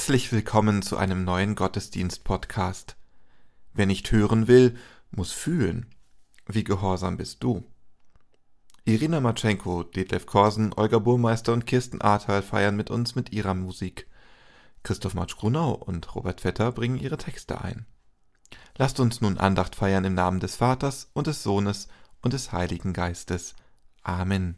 Herzlich willkommen zu einem neuen Gottesdienst-Podcast. Wer nicht hören will, muss fühlen. Wie gehorsam bist du? Irina Matschenko, Detlef Korsen, Olga Burmeister und Kirsten Ahrtal feiern mit uns mit ihrer Musik. Christoph Matsch-Grunau und Robert Vetter bringen ihre Texte ein. Lasst uns nun Andacht feiern im Namen des Vaters und des Sohnes und des Heiligen Geistes. Amen.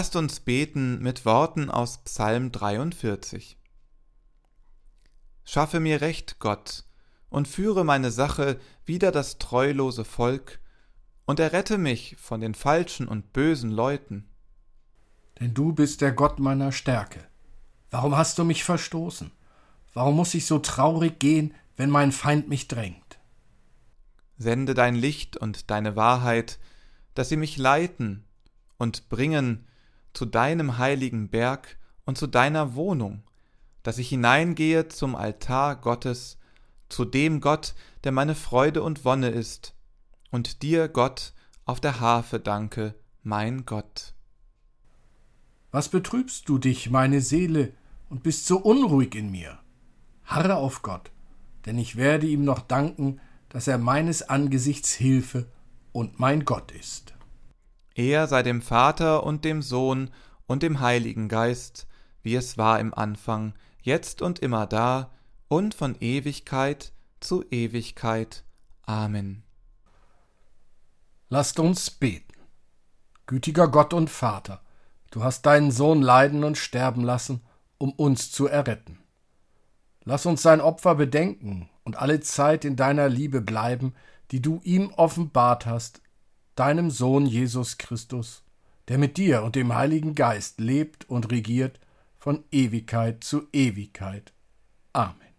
Lasst uns beten mit Worten aus Psalm 43. Schaffe mir Recht, Gott, und führe meine Sache wider das treulose Volk, und errette mich von den falschen und bösen Leuten. Denn du bist der Gott meiner Stärke. Warum hast du mich verstoßen? Warum muss ich so traurig gehen, wenn mein Feind mich drängt? Sende dein Licht und deine Wahrheit, dass sie mich leiten und bringen zu deinem heiligen Berg und zu deiner Wohnung, dass ich hineingehe zum Altar Gottes, zu dem Gott, der meine Freude und Wonne ist, und dir, Gott, auf der Harfe danke, mein Gott. Was betrübst du dich, meine Seele, und bist so unruhig in mir? Harre auf Gott, denn ich werde ihm noch danken, dass er meines Angesichts Hilfe und mein Gott ist. Er sei dem Vater und dem Sohn und dem Heiligen Geist, wie es war im Anfang, jetzt und immer da und von Ewigkeit zu Ewigkeit. Amen. Lasst uns beten. Gütiger Gott und Vater, du hast deinen Sohn leiden und sterben lassen, um uns zu erretten. Lass uns sein Opfer bedenken und alle Zeit in deiner Liebe bleiben, die du ihm offenbart hast deinem Sohn Jesus Christus, der mit dir und dem Heiligen Geist lebt und regiert von Ewigkeit zu Ewigkeit. Amen.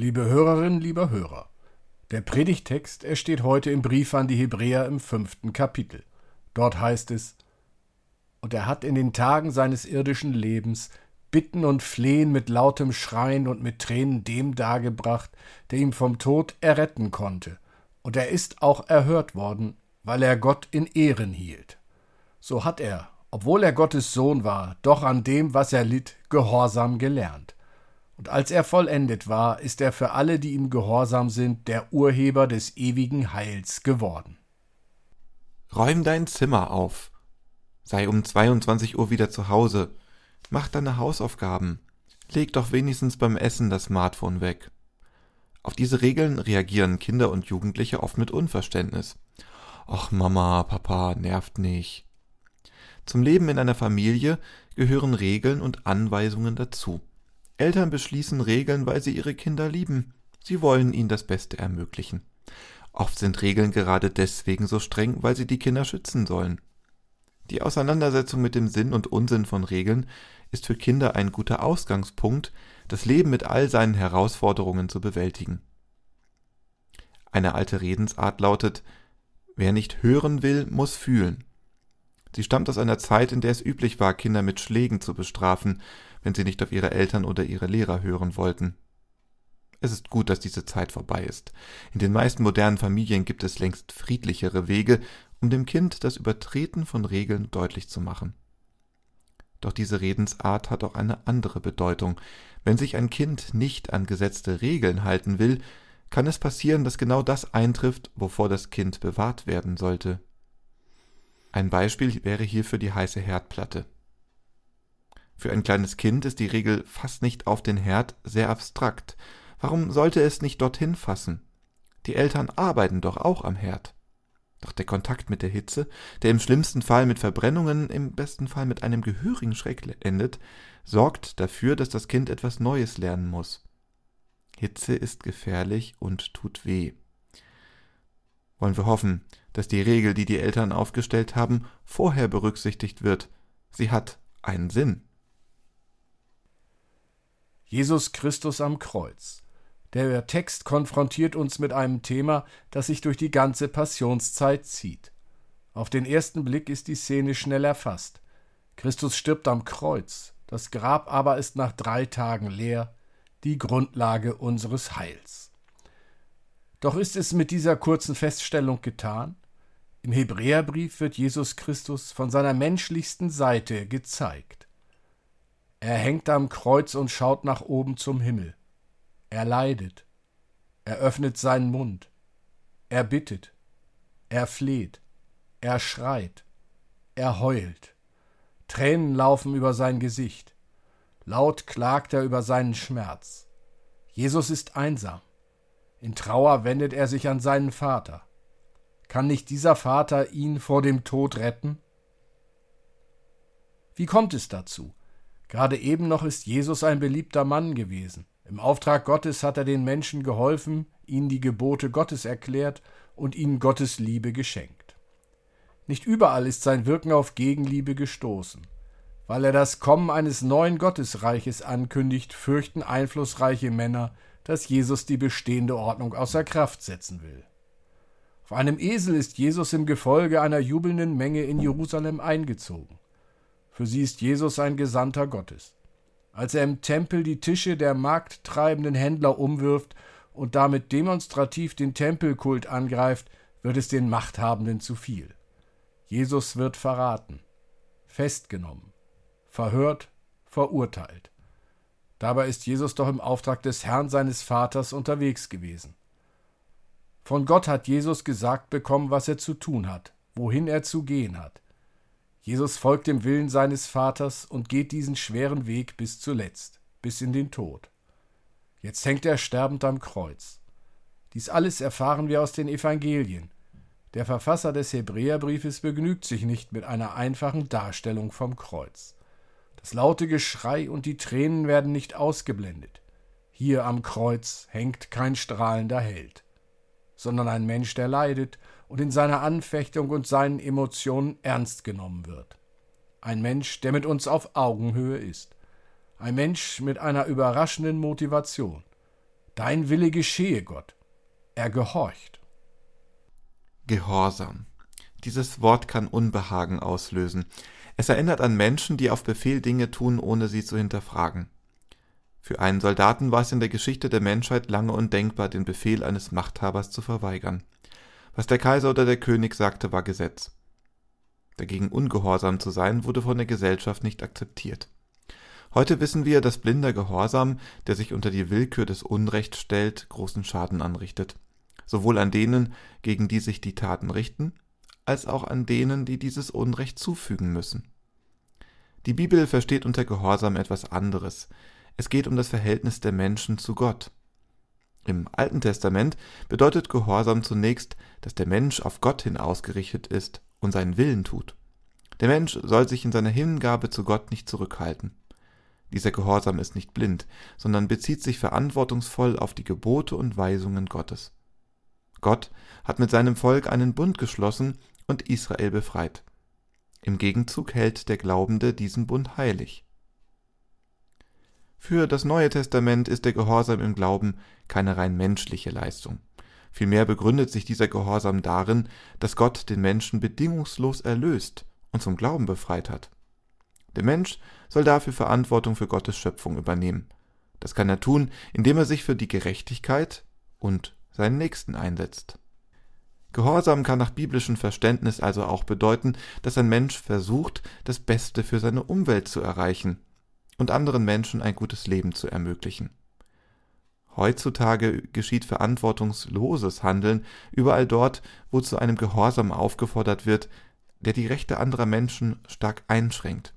Liebe Hörerinnen, lieber Hörer, der Predigtext, er steht heute im Brief an die Hebräer im fünften Kapitel. Dort heißt es, und er hat in den Tagen seines irdischen Lebens Bitten und Flehen mit lautem Schreien und mit Tränen dem dargebracht, der ihm vom Tod erretten konnte, und er ist auch erhört worden, weil er Gott in Ehren hielt. So hat er, obwohl er Gottes Sohn war, doch an dem, was er litt, Gehorsam gelernt. Und als er vollendet war, ist er für alle, die ihm gehorsam sind, der Urheber des ewigen Heils geworden. Räum dein Zimmer auf. Sei um 22 Uhr wieder zu Hause. Mach deine Hausaufgaben. Leg doch wenigstens beim Essen das Smartphone weg. Auf diese Regeln reagieren Kinder und Jugendliche oft mit Unverständnis. Ach Mama, Papa, nervt nicht. Zum Leben in einer Familie gehören Regeln und Anweisungen dazu. Eltern beschließen Regeln, weil sie ihre Kinder lieben. Sie wollen ihnen das Beste ermöglichen. Oft sind Regeln gerade deswegen so streng, weil sie die Kinder schützen sollen. Die Auseinandersetzung mit dem Sinn und Unsinn von Regeln ist für Kinder ein guter Ausgangspunkt, das Leben mit all seinen Herausforderungen zu bewältigen. Eine alte Redensart lautet Wer nicht hören will, muss fühlen. Sie stammt aus einer Zeit, in der es üblich war, Kinder mit Schlägen zu bestrafen, wenn sie nicht auf ihre Eltern oder ihre Lehrer hören wollten. Es ist gut, dass diese Zeit vorbei ist. In den meisten modernen Familien gibt es längst friedlichere Wege, um dem Kind das Übertreten von Regeln deutlich zu machen. Doch diese Redensart hat auch eine andere Bedeutung. Wenn sich ein Kind nicht an gesetzte Regeln halten will, kann es passieren, dass genau das eintrifft, wovor das Kind bewahrt werden sollte. Ein Beispiel wäre hierfür die heiße Herdplatte. Für ein kleines Kind ist die Regel fast nicht auf den Herd sehr abstrakt. Warum sollte es nicht dorthin fassen? Die Eltern arbeiten doch auch am Herd. Doch der Kontakt mit der Hitze, der im schlimmsten Fall mit Verbrennungen, im besten Fall mit einem gehörigen Schreck endet, sorgt dafür, dass das Kind etwas Neues lernen muss. Hitze ist gefährlich und tut weh. Wollen wir hoffen, dass die Regel, die die Eltern aufgestellt haben, vorher berücksichtigt wird. Sie hat einen Sinn. Jesus Christus am Kreuz. Der Text konfrontiert uns mit einem Thema, das sich durch die ganze Passionszeit zieht. Auf den ersten Blick ist die Szene schnell erfasst. Christus stirbt am Kreuz, das Grab aber ist nach drei Tagen leer, die Grundlage unseres Heils. Doch ist es mit dieser kurzen Feststellung getan? Im Hebräerbrief wird Jesus Christus von seiner menschlichsten Seite gezeigt. Er hängt am Kreuz und schaut nach oben zum Himmel. Er leidet. Er öffnet seinen Mund. Er bittet. Er fleht. Er schreit. Er heult. Tränen laufen über sein Gesicht. Laut klagt er über seinen Schmerz. Jesus ist einsam. In Trauer wendet er sich an seinen Vater. Kann nicht dieser Vater ihn vor dem Tod retten? Wie kommt es dazu? Gerade eben noch ist Jesus ein beliebter Mann gewesen. Im Auftrag Gottes hat er den Menschen geholfen, ihnen die Gebote Gottes erklärt und ihnen Gottes Liebe geschenkt. Nicht überall ist sein Wirken auf Gegenliebe gestoßen. Weil er das Kommen eines neuen Gottesreiches ankündigt, fürchten einflussreiche Männer, dass Jesus die bestehende Ordnung außer Kraft setzen will. Auf einem Esel ist Jesus im Gefolge einer jubelnden Menge in Jerusalem eingezogen. Für sie ist Jesus ein Gesandter Gottes. Als er im Tempel die Tische der markttreibenden Händler umwirft und damit demonstrativ den Tempelkult angreift, wird es den Machthabenden zu viel. Jesus wird verraten, festgenommen, verhört, verurteilt. Dabei ist Jesus doch im Auftrag des Herrn seines Vaters unterwegs gewesen. Von Gott hat Jesus gesagt bekommen, was er zu tun hat, wohin er zu gehen hat. Jesus folgt dem Willen seines Vaters und geht diesen schweren Weg bis zuletzt, bis in den Tod. Jetzt hängt er sterbend am Kreuz. Dies alles erfahren wir aus den Evangelien. Der Verfasser des Hebräerbriefes begnügt sich nicht mit einer einfachen Darstellung vom Kreuz. Das laute Geschrei und die Tränen werden nicht ausgeblendet. Hier am Kreuz hängt kein strahlender Held, sondern ein Mensch, der leidet und in seiner Anfechtung und seinen Emotionen ernst genommen wird. Ein Mensch, der mit uns auf Augenhöhe ist. Ein Mensch mit einer überraschenden Motivation. Dein Wille geschehe, Gott. Er gehorcht. Gehorsam. Dieses Wort kann Unbehagen auslösen. Es erinnert an Menschen, die auf Befehl Dinge tun, ohne sie zu hinterfragen. Für einen Soldaten war es in der Geschichte der Menschheit lange undenkbar, den Befehl eines Machthabers zu verweigern. Was der Kaiser oder der König sagte, war Gesetz. Dagegen ungehorsam zu sein, wurde von der Gesellschaft nicht akzeptiert. Heute wissen wir, dass blinder Gehorsam, der sich unter die Willkür des Unrechts stellt, großen Schaden anrichtet. Sowohl an denen, gegen die sich die Taten richten, als auch an denen, die dieses Unrecht zufügen müssen. Die Bibel versteht unter Gehorsam etwas anderes. Es geht um das Verhältnis der Menschen zu Gott. Im Alten Testament bedeutet Gehorsam zunächst, dass der Mensch auf Gott hin ausgerichtet ist und seinen Willen tut. Der Mensch soll sich in seiner Hingabe zu Gott nicht zurückhalten. Dieser Gehorsam ist nicht blind, sondern bezieht sich verantwortungsvoll auf die Gebote und Weisungen Gottes. Gott hat mit seinem Volk einen Bund geschlossen und Israel befreit. Im Gegenzug hält der Glaubende diesen Bund heilig. Für das Neue Testament ist der Gehorsam im Glauben keine rein menschliche Leistung. Vielmehr begründet sich dieser Gehorsam darin, dass Gott den Menschen bedingungslos erlöst und zum Glauben befreit hat. Der Mensch soll dafür Verantwortung für Gottes Schöpfung übernehmen. Das kann er tun, indem er sich für die Gerechtigkeit und seinen Nächsten einsetzt. Gehorsam kann nach biblischem Verständnis also auch bedeuten, dass ein Mensch versucht, das Beste für seine Umwelt zu erreichen und anderen Menschen ein gutes Leben zu ermöglichen. Heutzutage geschieht verantwortungsloses Handeln überall dort, wo zu einem Gehorsam aufgefordert wird, der die Rechte anderer Menschen stark einschränkt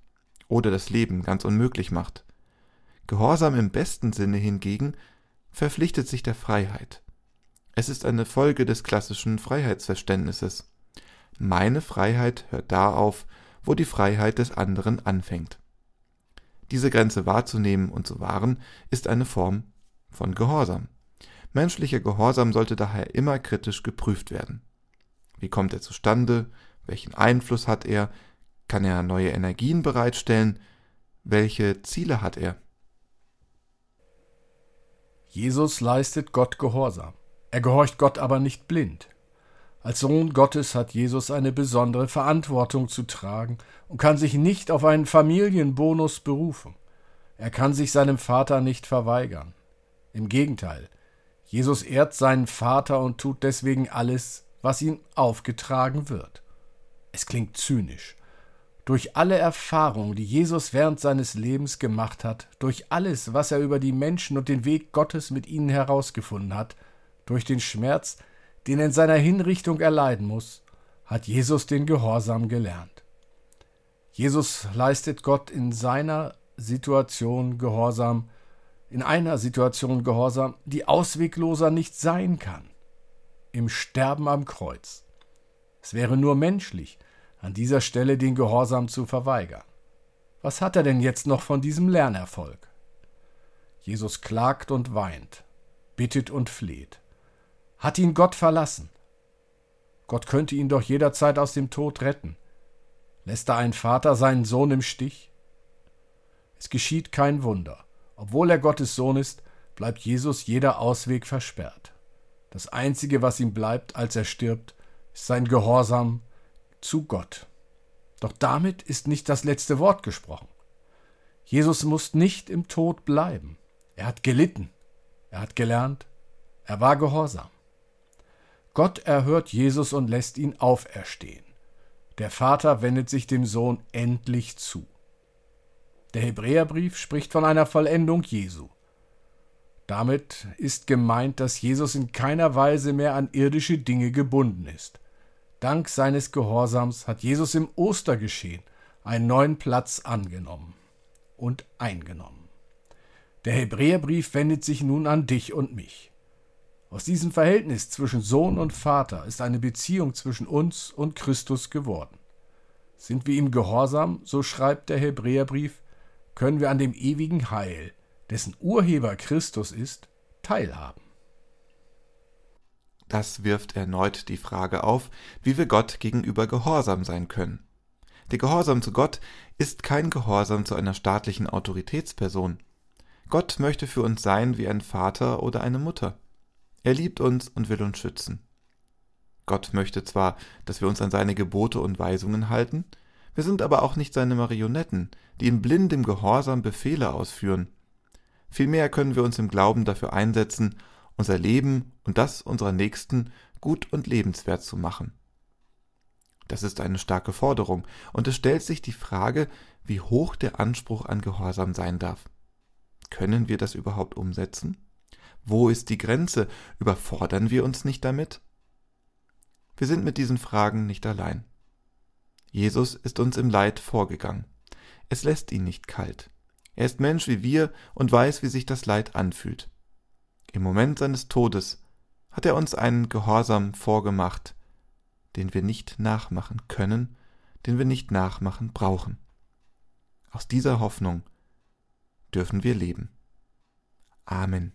oder das Leben ganz unmöglich macht. Gehorsam im besten Sinne hingegen verpflichtet sich der Freiheit. Es ist eine Folge des klassischen Freiheitsverständnisses. Meine Freiheit hört da auf, wo die Freiheit des anderen anfängt. Diese Grenze wahrzunehmen und zu wahren, ist eine Form von Gehorsam. Menschlicher Gehorsam sollte daher immer kritisch geprüft werden. Wie kommt er zustande? Welchen Einfluss hat er? Kann er neue Energien bereitstellen? Welche Ziele hat er? Jesus leistet Gott Gehorsam. Er gehorcht Gott aber nicht blind. Als Sohn Gottes hat Jesus eine besondere Verantwortung zu tragen und kann sich nicht auf einen Familienbonus berufen. Er kann sich seinem Vater nicht verweigern. Im Gegenteil, Jesus ehrt seinen Vater und tut deswegen alles, was ihm aufgetragen wird. Es klingt zynisch. Durch alle Erfahrungen, die Jesus während seines Lebens gemacht hat, durch alles, was er über die Menschen und den Weg Gottes mit ihnen herausgefunden hat, durch den Schmerz, den er in seiner Hinrichtung erleiden muss, hat Jesus den Gehorsam gelernt. Jesus leistet Gott in seiner Situation Gehorsam, in einer Situation Gehorsam, die auswegloser nicht sein kann. Im Sterben am Kreuz. Es wäre nur menschlich, an dieser Stelle den Gehorsam zu verweigern. Was hat er denn jetzt noch von diesem Lernerfolg? Jesus klagt und weint, bittet und fleht. Hat ihn Gott verlassen? Gott könnte ihn doch jederzeit aus dem Tod retten. Lässt da ein Vater seinen Sohn im Stich? Es geschieht kein Wunder. Obwohl er Gottes Sohn ist, bleibt Jesus jeder Ausweg versperrt. Das Einzige, was ihm bleibt, als er stirbt, ist sein Gehorsam zu Gott. Doch damit ist nicht das letzte Wort gesprochen. Jesus muss nicht im Tod bleiben. Er hat gelitten, er hat gelernt, er war gehorsam. Gott erhört Jesus und lässt ihn auferstehen. Der Vater wendet sich dem Sohn endlich zu. Der Hebräerbrief spricht von einer Vollendung Jesu. Damit ist gemeint, dass Jesus in keiner Weise mehr an irdische Dinge gebunden ist. Dank seines Gehorsams hat Jesus im Ostergeschehen einen neuen Platz angenommen und eingenommen. Der Hebräerbrief wendet sich nun an dich und mich. Aus diesem Verhältnis zwischen Sohn und Vater ist eine Beziehung zwischen uns und Christus geworden. Sind wir ihm gehorsam, so schreibt der Hebräerbrief, können wir an dem ewigen Heil, dessen Urheber Christus ist, teilhaben. Das wirft erneut die Frage auf, wie wir Gott gegenüber gehorsam sein können. Der Gehorsam zu Gott ist kein Gehorsam zu einer staatlichen Autoritätsperson. Gott möchte für uns sein wie ein Vater oder eine Mutter. Er liebt uns und will uns schützen. Gott möchte zwar, dass wir uns an seine Gebote und Weisungen halten, wir sind aber auch nicht seine Marionetten, die in blindem Gehorsam Befehle ausführen. Vielmehr können wir uns im Glauben dafür einsetzen, unser Leben und das unserer Nächsten gut und lebenswert zu machen. Das ist eine starke Forderung, und es stellt sich die Frage, wie hoch der Anspruch an Gehorsam sein darf. Können wir das überhaupt umsetzen? Wo ist die Grenze? Überfordern wir uns nicht damit? Wir sind mit diesen Fragen nicht allein. Jesus ist uns im Leid vorgegangen. Es lässt ihn nicht kalt. Er ist Mensch wie wir und weiß, wie sich das Leid anfühlt. Im Moment seines Todes hat er uns einen Gehorsam vorgemacht, den wir nicht nachmachen können, den wir nicht nachmachen brauchen. Aus dieser Hoffnung dürfen wir leben. Amen.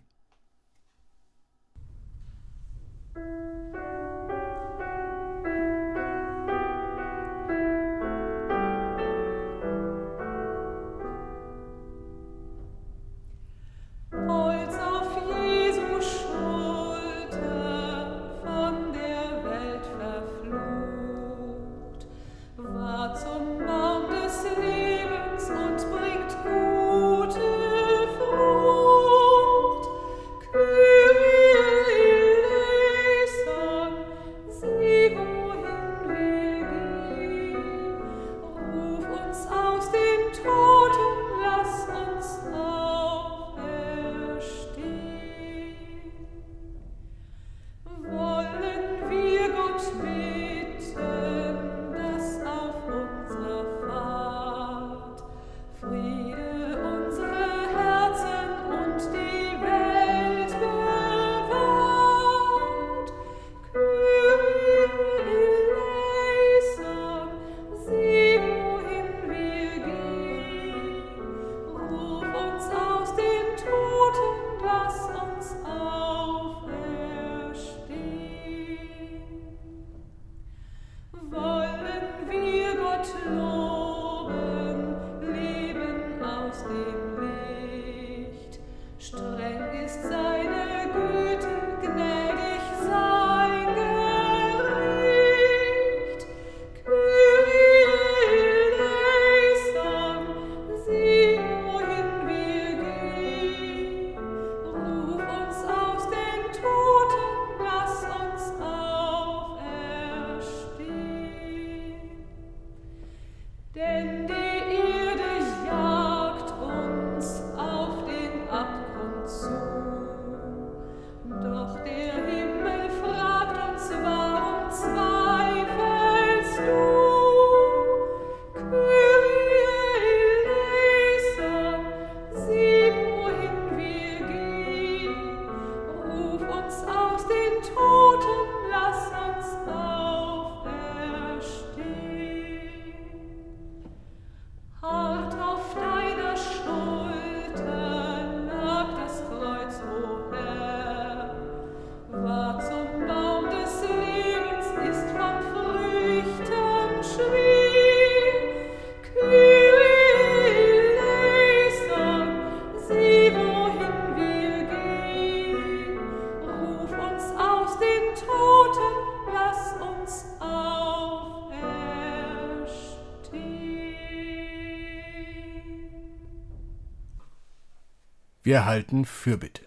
Wir halten Fürbitte.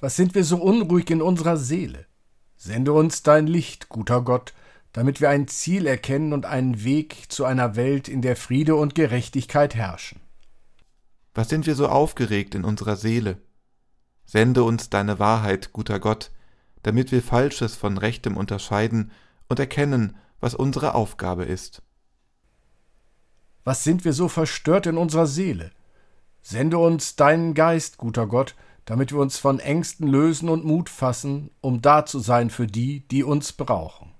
Was sind wir so unruhig in unserer Seele? Sende uns dein Licht, guter Gott, damit wir ein Ziel erkennen und einen Weg zu einer Welt, in der Friede und Gerechtigkeit herrschen. Was sind wir so aufgeregt in unserer Seele? Sende uns deine Wahrheit, guter Gott, damit wir Falsches von Rechtem unterscheiden und erkennen, was unsere Aufgabe ist. Was sind wir so verstört in unserer Seele? Sende uns deinen Geist, guter Gott, damit wir uns von Ängsten lösen und Mut fassen, um da zu sein für die, die uns brauchen.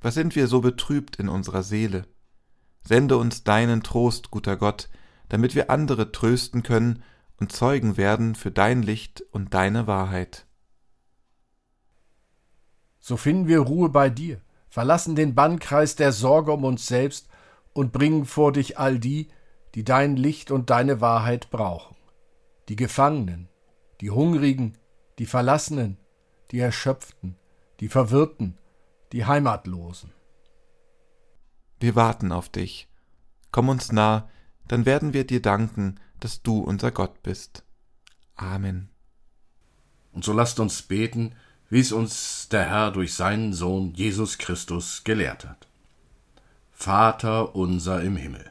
Was sind wir so betrübt in unserer Seele? Sende uns deinen Trost, guter Gott, damit wir andere trösten können und Zeugen werden für dein Licht und deine Wahrheit. So finden wir Ruhe bei dir, verlassen den Bannkreis der Sorge um uns selbst und bringen vor dich all die, die dein Licht und deine Wahrheit brauchen die Gefangenen, die Hungrigen, die Verlassenen, die Erschöpften, die Verwirrten, die Heimatlosen. Wir warten auf dich. Komm uns nah, dann werden wir dir danken, dass du unser Gott bist. Amen. Und so lasst uns beten, wie es uns der Herr durch seinen Sohn Jesus Christus gelehrt hat. Vater unser im Himmel,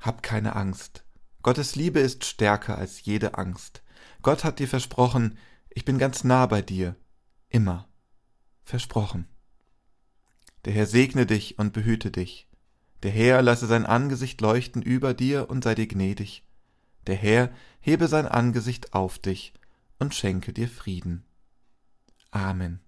Hab keine Angst Gottes Liebe ist stärker als jede Angst. Gott hat dir versprochen, ich bin ganz nah bei dir, immer. Versprochen. Der Herr segne dich und behüte dich. Der Herr lasse sein Angesicht leuchten über dir und sei dir gnädig. Der Herr hebe sein Angesicht auf dich und schenke dir Frieden. Amen.